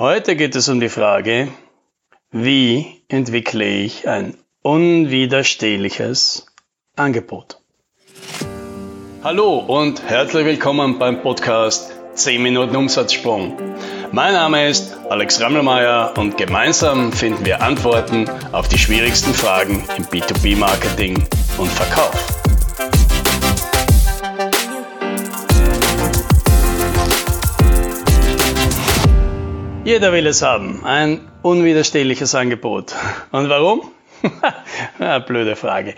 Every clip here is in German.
Heute geht es um die Frage, wie entwickle ich ein unwiderstehliches Angebot? Hallo und herzlich willkommen beim Podcast 10 Minuten Umsatzsprung. Mein Name ist Alex Rammelmeier und gemeinsam finden wir Antworten auf die schwierigsten Fragen im B2B-Marketing und Verkauf. Jeder will es haben, ein unwiderstehliches Angebot. Und warum? ja, blöde Frage.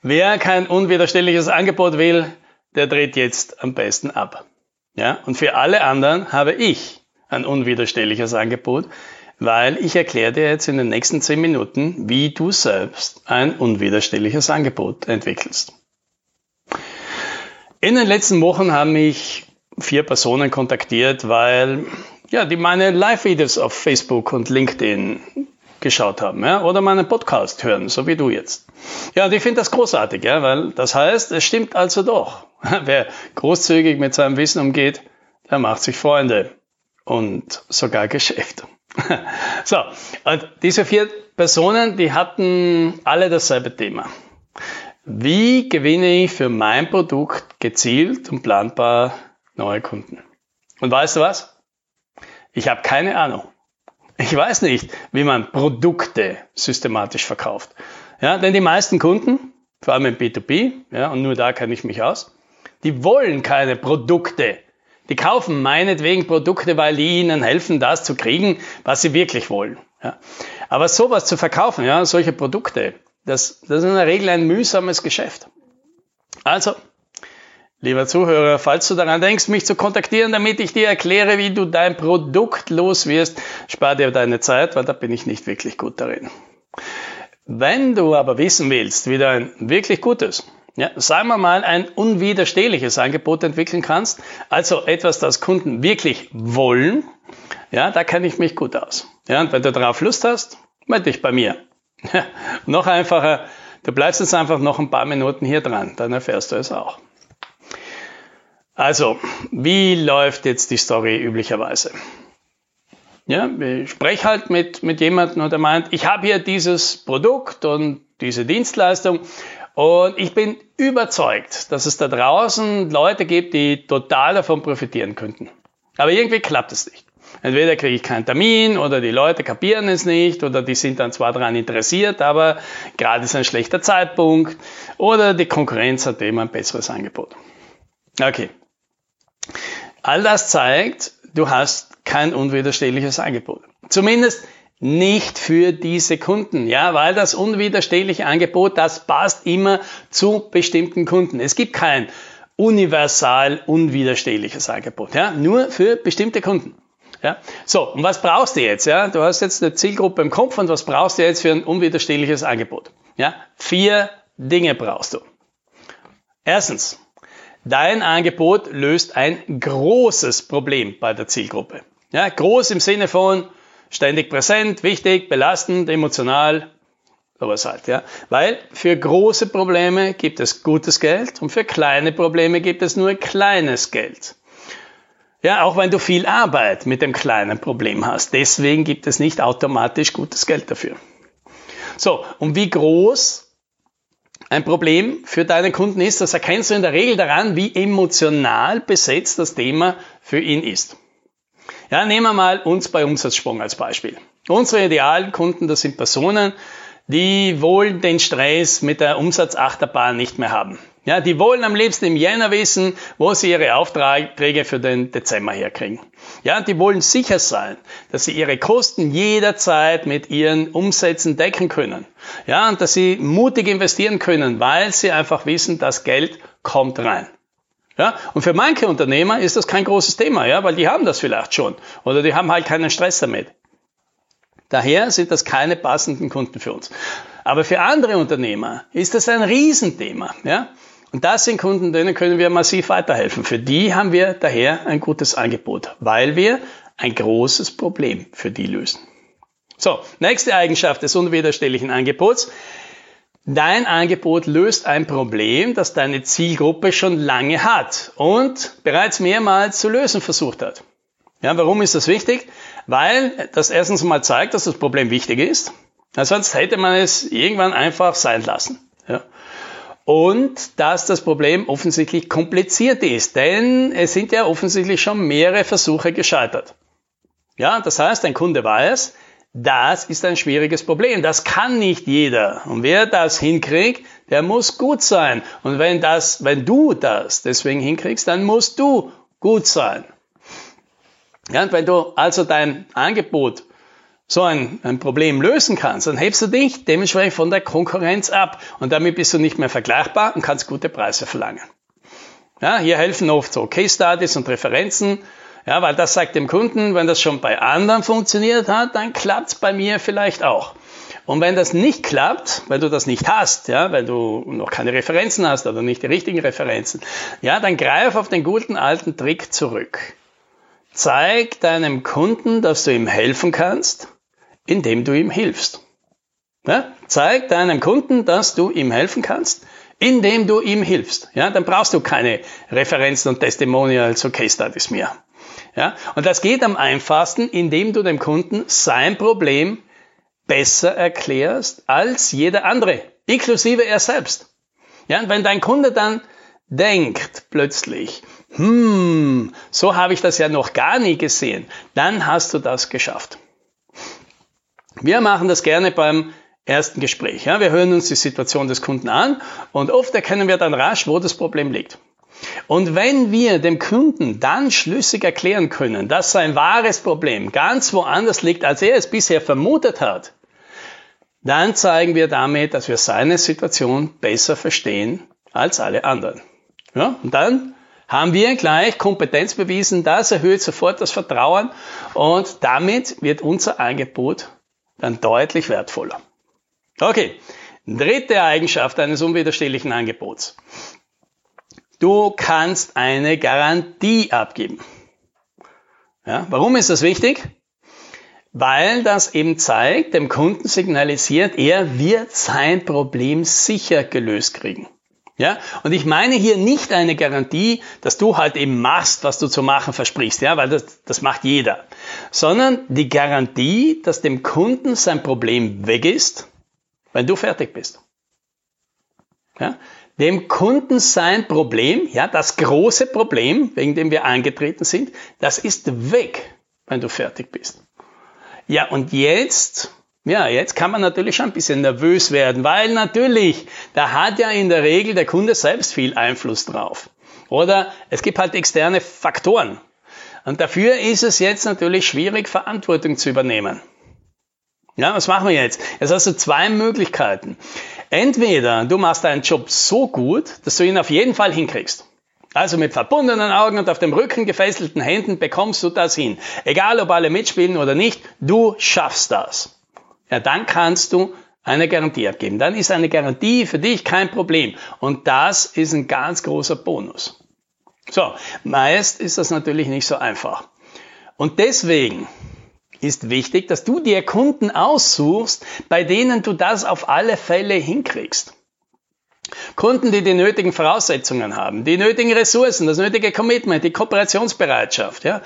Wer kein unwiderstehliches Angebot will, der dreht jetzt am besten ab. Ja? Und für alle anderen habe ich ein unwiderstehliches Angebot, weil ich erkläre dir jetzt in den nächsten zehn Minuten, wie du selbst ein unwiderstehliches Angebot entwickelst. In den letzten Wochen haben mich vier Personen kontaktiert, weil ja, die meine Live-Videos auf Facebook und LinkedIn geschaut haben, ja, oder meinen Podcast hören, so wie du jetzt. Ja, und ich finde das großartig, ja, weil das heißt, es stimmt also doch. Wer großzügig mit seinem Wissen umgeht, der macht sich Freunde und sogar Geschäft. so, und diese vier Personen, die hatten alle dasselbe Thema. Wie gewinne ich für mein Produkt gezielt und planbar neue Kunden? Und weißt du was? Ich habe keine Ahnung. Ich weiß nicht, wie man Produkte systematisch verkauft. Ja, denn die meisten Kunden, vor allem im B2B, ja, und nur da kenne ich mich aus, die wollen keine Produkte. Die kaufen meinetwegen Produkte, weil die ihnen helfen, das zu kriegen, was sie wirklich wollen. Ja. Aber sowas zu verkaufen, ja, solche Produkte, das, das ist in der Regel ein mühsames Geschäft. Also, Lieber Zuhörer, falls du daran denkst, mich zu kontaktieren, damit ich dir erkläre, wie du dein Produkt los wirst, spar dir deine Zeit, weil da bin ich nicht wirklich gut darin. Wenn du aber wissen willst, wie du ein wirklich gutes, ja, sagen wir mal, ein unwiderstehliches Angebot entwickeln kannst, also etwas, das Kunden wirklich wollen, ja, da kenne ich mich gut aus. Ja, und wenn du darauf Lust hast, melde dich bei mir. Ja, noch einfacher, du bleibst jetzt einfach noch ein paar Minuten hier dran, dann erfährst du es auch. Also, wie läuft jetzt die Story üblicherweise? Ja, ich spreche halt mit, mit jemandem und er meint, ich habe hier dieses Produkt und diese Dienstleistung und ich bin überzeugt, dass es da draußen Leute gibt, die total davon profitieren könnten. Aber irgendwie klappt es nicht. Entweder kriege ich keinen Termin oder die Leute kapieren es nicht oder die sind dann zwar daran interessiert, aber gerade ist ein schlechter Zeitpunkt oder die Konkurrenz hat eben ein besseres Angebot. Okay, All das zeigt, du hast kein unwiderstehliches Angebot. Zumindest nicht für diese Kunden, ja, weil das unwiderstehliche Angebot, das passt immer zu bestimmten Kunden. Es gibt kein universal unwiderstehliches Angebot, ja, nur für bestimmte Kunden. Ja. So, und was brauchst du jetzt? Ja? Du hast jetzt eine Zielgruppe im Kopf und was brauchst du jetzt für ein unwiderstehliches Angebot? Ja? Vier Dinge brauchst du. Erstens, Dein Angebot löst ein großes Problem bei der Zielgruppe. Ja, groß im Sinne von ständig präsent, wichtig, belastend, emotional, sowas halt, ja. Weil für große Probleme gibt es gutes Geld und für kleine Probleme gibt es nur kleines Geld. Ja, auch wenn du viel Arbeit mit dem kleinen Problem hast. Deswegen gibt es nicht automatisch gutes Geld dafür. So, und wie groß ein Problem für deinen Kunden ist, das erkennst du in der Regel daran, wie emotional besetzt das Thema für ihn ist. Ja, nehmen wir mal uns bei Umsatzsprung als Beispiel. Unsere idealen Kunden, das sind Personen, die wollen den Stress mit der Umsatzachterbahn nicht mehr haben. Ja, die wollen am liebsten im Jänner wissen, wo sie ihre Aufträge für den Dezember herkriegen. Ja, die wollen sicher sein, dass sie ihre Kosten jederzeit mit ihren Umsätzen decken können. Ja, und dass sie mutig investieren können, weil sie einfach wissen, das Geld kommt rein. Ja, und für manche Unternehmer ist das kein großes Thema, ja, weil die haben das vielleicht schon oder die haben halt keinen Stress damit. Daher sind das keine passenden Kunden für uns. Aber für andere Unternehmer ist das ein Riesenthema, ja. Und das sind Kunden, denen können wir massiv weiterhelfen. Für die haben wir daher ein gutes Angebot, weil wir ein großes Problem für die lösen. So, nächste Eigenschaft des unwiderstehlichen Angebots. Dein Angebot löst ein Problem, das deine Zielgruppe schon lange hat und bereits mehrmals zu lösen versucht hat. Ja, warum ist das wichtig? Weil das erstens mal zeigt, dass das Problem wichtig ist. Sonst hätte man es irgendwann einfach sein lassen. Ja. Und dass das Problem offensichtlich kompliziert ist, denn es sind ja offensichtlich schon mehrere Versuche gescheitert. Ja, das heißt, ein Kunde weiß, das ist ein schwieriges Problem. Das kann nicht jeder. Und wer das hinkriegt, der muss gut sein. Und wenn das, wenn du das deswegen hinkriegst, dann musst du gut sein. Ja, und wenn du also dein Angebot so ein, ein Problem lösen kannst, dann hebst du dich dementsprechend von der Konkurrenz ab. Und damit bist du nicht mehr vergleichbar und kannst gute Preise verlangen. Ja, hier helfen oft so Case Studies und Referenzen. Ja, weil das sagt dem Kunden, wenn das schon bei anderen funktioniert hat, dann klappt es bei mir vielleicht auch. Und wenn das nicht klappt, weil du das nicht hast, ja, weil du noch keine Referenzen hast oder nicht die richtigen Referenzen, ja, dann greif auf den guten alten Trick zurück. Zeig deinem Kunden, dass du ihm helfen kannst, indem du ihm hilfst. Ja, zeig deinem Kunden, dass du ihm helfen kannst, indem du ihm hilfst. Ja, dann brauchst du keine Referenzen und Testimonials und Case Studies mehr. Ja? Und das geht am einfachsten, indem du dem Kunden sein Problem besser erklärst als jeder andere, inklusive er selbst. Ja, und wenn dein Kunde dann denkt plötzlich, hm, so habe ich das ja noch gar nie gesehen, dann hast du das geschafft. Wir machen das gerne beim ersten Gespräch. Ja? Wir hören uns die Situation des Kunden an und oft erkennen wir dann rasch, wo das Problem liegt. Und wenn wir dem Kunden dann schlüssig erklären können, dass sein wahres Problem ganz woanders liegt, als er es bisher vermutet hat, dann zeigen wir damit, dass wir seine Situation besser verstehen als alle anderen. Ja, und dann haben wir gleich Kompetenz bewiesen, das erhöht sofort das Vertrauen und damit wird unser Angebot dann deutlich wertvoller. Okay, dritte Eigenschaft eines unwiderstehlichen Angebots. Du kannst eine Garantie abgeben. Ja, warum ist das wichtig? Weil das eben zeigt, dem Kunden signalisiert, er wird sein Problem sicher gelöst kriegen. Ja, und ich meine hier nicht eine Garantie, dass du halt eben machst, was du zu machen versprichst, ja, weil das, das macht jeder, sondern die Garantie, dass dem Kunden sein Problem weg ist, wenn du fertig bist. Ja, dem Kunden sein Problem, ja, das große Problem, wegen dem wir angetreten sind, das ist weg, wenn du fertig bist. Ja, und jetzt, ja, jetzt kann man natürlich schon ein bisschen nervös werden, weil natürlich, da hat ja in der Regel der Kunde selbst viel Einfluss drauf. Oder es gibt halt externe Faktoren. Und dafür ist es jetzt natürlich schwierig, Verantwortung zu übernehmen. Ja, was machen wir jetzt? Jetzt hast du zwei Möglichkeiten. Entweder du machst deinen Job so gut, dass du ihn auf jeden Fall hinkriegst. Also mit verbundenen Augen und auf dem Rücken gefesselten Händen bekommst du das hin. Egal ob alle mitspielen oder nicht, du schaffst das. Ja, dann kannst du eine Garantie abgeben. Dann ist eine Garantie für dich kein Problem. Und das ist ein ganz großer Bonus. So, meist ist das natürlich nicht so einfach. Und deswegen ist wichtig, dass du dir Kunden aussuchst, bei denen du das auf alle Fälle hinkriegst. Kunden, die die nötigen Voraussetzungen haben, die nötigen Ressourcen, das nötige Commitment, die Kooperationsbereitschaft, ja.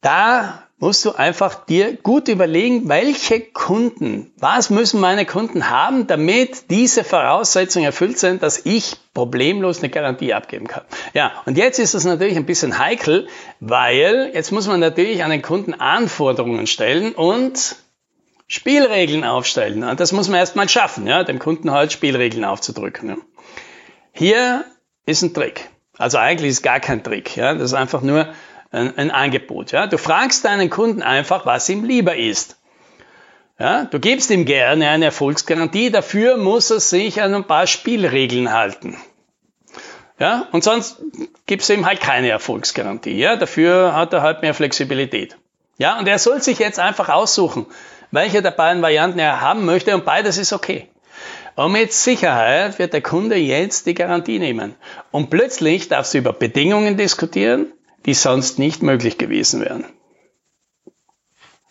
Da musst du einfach dir gut überlegen, welche Kunden, was müssen meine Kunden haben, damit diese Voraussetzungen erfüllt sind, dass ich problemlos eine Garantie abgeben kann. Ja, und jetzt ist das natürlich ein bisschen heikel, weil jetzt muss man natürlich an den Kunden Anforderungen stellen und Spielregeln aufstellen. Und das muss man erstmal schaffen, ja, dem Kunden halt Spielregeln aufzudrücken. Ja. Hier ist ein Trick. Also eigentlich ist gar kein Trick. Ja. Das ist einfach nur ein, ein Angebot. Ja? Du fragst deinen Kunden einfach, was ihm lieber ist. Ja? Du gibst ihm gerne eine Erfolgsgarantie, dafür muss er sich an ein paar Spielregeln halten. Ja? Und sonst gibst du ihm halt keine Erfolgsgarantie. Ja? Dafür hat er halt mehr Flexibilität. Ja? Und er soll sich jetzt einfach aussuchen, welche der beiden Varianten er haben möchte und beides ist okay. Und mit Sicherheit wird der Kunde jetzt die Garantie nehmen. Und plötzlich darfst du über Bedingungen diskutieren, die sonst nicht möglich gewesen wären.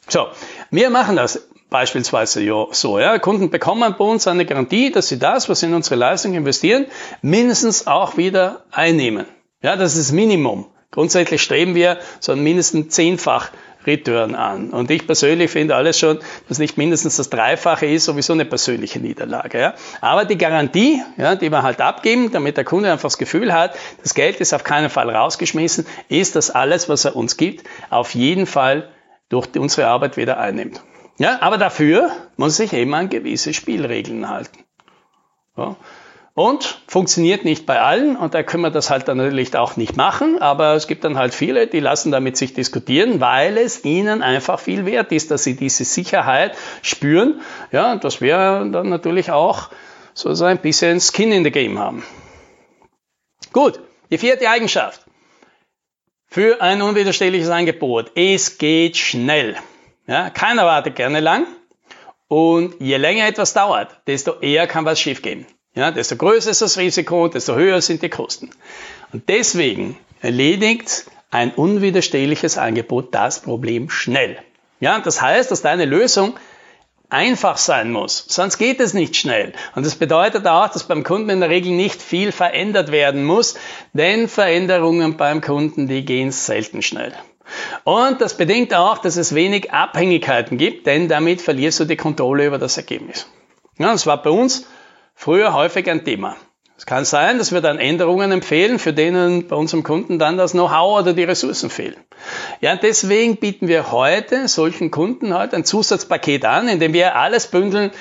So, wir machen das beispielsweise so. Ja. Kunden bekommen bei uns eine Garantie, dass sie das, was sie in unsere Leistung investieren, mindestens auch wieder einnehmen. Ja, das ist das Minimum. Grundsätzlich streben wir so ein mindestens zehnfach Return an. Und ich persönlich finde alles schon, was nicht mindestens das Dreifache ist, sowieso eine persönliche Niederlage. Ja. Aber die Garantie, ja, die wir halt abgeben, damit der Kunde einfach das Gefühl hat, das Geld ist auf keinen Fall rausgeschmissen, ist, dass alles, was er uns gibt, auf jeden Fall durch unsere Arbeit wieder einnimmt. Ja, aber dafür muss sich eben an gewisse Spielregeln halten. Ja. Und funktioniert nicht bei allen und da können wir das halt dann natürlich auch nicht machen, aber es gibt dann halt viele, die lassen damit sich diskutieren, weil es ihnen einfach viel wert ist, dass sie diese Sicherheit spüren. Ja, dass wir dann natürlich auch so ein bisschen Skin in the Game haben. Gut, die vierte Eigenschaft für ein unwiderstehliches Angebot. Es geht schnell. Ja, keiner wartet gerne lang und je länger etwas dauert, desto eher kann was schiefgehen. Ja, desto größer ist das Risiko, desto höher sind die Kosten. Und deswegen erledigt ein unwiderstehliches Angebot das Problem schnell. Ja, das heißt, dass deine Lösung einfach sein muss, sonst geht es nicht schnell. Und das bedeutet auch, dass beim Kunden in der Regel nicht viel verändert werden muss, denn Veränderungen beim Kunden, die gehen selten schnell. Und das bedingt auch, dass es wenig Abhängigkeiten gibt, denn damit verlierst du die Kontrolle über das Ergebnis. Ja, das war bei uns früher häufig ein Thema. Es kann sein, dass wir dann Änderungen empfehlen, für denen bei unserem Kunden dann das Know-how oder die Ressourcen fehlen. Ja, deswegen bieten wir heute solchen Kunden heute ein Zusatzpaket an, in dem wir alles bündeln,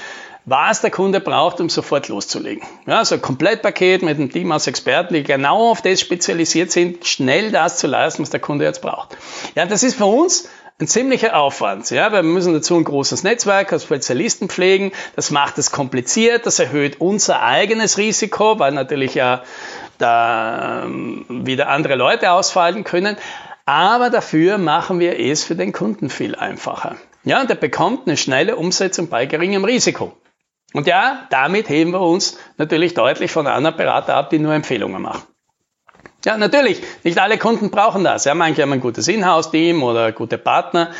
was der Kunde braucht, um sofort loszulegen. Ja, also ein Komplettpaket mit einem Team aus Experten, die genau auf das spezialisiert sind, schnell das zu leisten, was der Kunde jetzt braucht. Ja, das ist für uns ein ziemlicher Aufwand. Ja, wir müssen dazu ein großes Netzwerk aus Spezialisten pflegen. Das macht es kompliziert, das erhöht unser eigenes Risiko, weil natürlich ja da ähm, wieder andere Leute ausfallen können. Aber dafür machen wir es für den Kunden viel einfacher. Ja, der bekommt eine schnelle Umsetzung bei geringem Risiko. Und ja, damit heben wir uns natürlich deutlich von anderen Berater ab, die nur Empfehlungen machen. Ja, natürlich, nicht alle Kunden brauchen das. Ja, manche haben ein gutes Inhouse-Team oder gute Partner,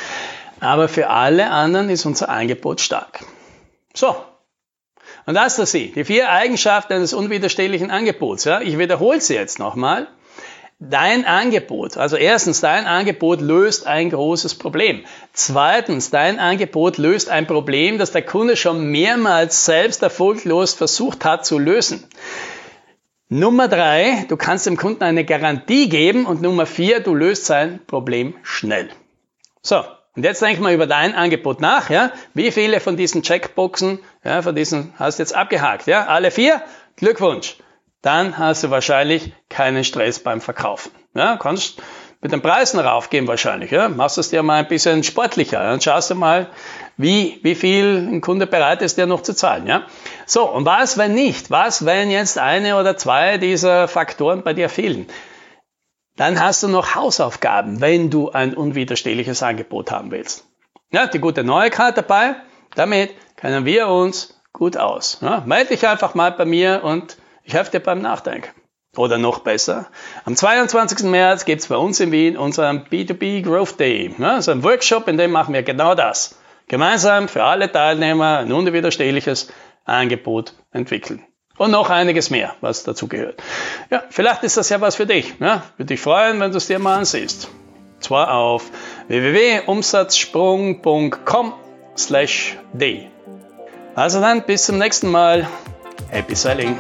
aber für alle anderen ist unser Angebot stark. So. Und das ist sie, die vier Eigenschaften eines unwiderstehlichen Angebots. Ja, ich wiederhole sie jetzt nochmal. Dein Angebot, also erstens, dein Angebot löst ein großes Problem. Zweitens, dein Angebot löst ein Problem, das der Kunde schon mehrmals selbst erfolglos versucht hat zu lösen. Nummer drei, du kannst dem Kunden eine Garantie geben und Nummer vier, du löst sein Problem schnell. So, und jetzt denk mal über dein Angebot nach, ja? Wie viele von diesen Checkboxen, ja, von diesen hast du jetzt abgehakt, ja? Alle vier? Glückwunsch. Dann hast du wahrscheinlich keinen Stress beim Verkaufen. Ja, kannst mit den Preisen raufgehen wahrscheinlich, ja? Machst es dir mal ein bisschen sportlicher, dann schaust du mal, wie, wie viel ein Kunde bereit ist, dir noch zu zahlen. Ja? So, und was, wenn nicht? Was, wenn jetzt eine oder zwei dieser Faktoren bei dir fehlen? Dann hast du noch Hausaufgaben, wenn du ein unwiderstehliches Angebot haben willst. Ja, die gute Neuigkeit dabei, damit kennen wir uns gut aus. Ja, melde dich einfach mal bei mir und ich helfe dir beim Nachdenken. Oder noch besser, am 22. März gibt es bei uns in Wien unseren B2B Growth Day. Ja, also ein Workshop, in dem machen wir genau das gemeinsam für alle Teilnehmer ein unwiderstehliches Angebot entwickeln. Und noch einiges mehr, was dazu gehört. Ja, vielleicht ist das ja was für dich. Ja, würde dich freuen, wenn du es dir mal ansiehst. Zwar auf www.umsatzsprung.com slash day. Also dann, bis zum nächsten Mal. Happy Selling!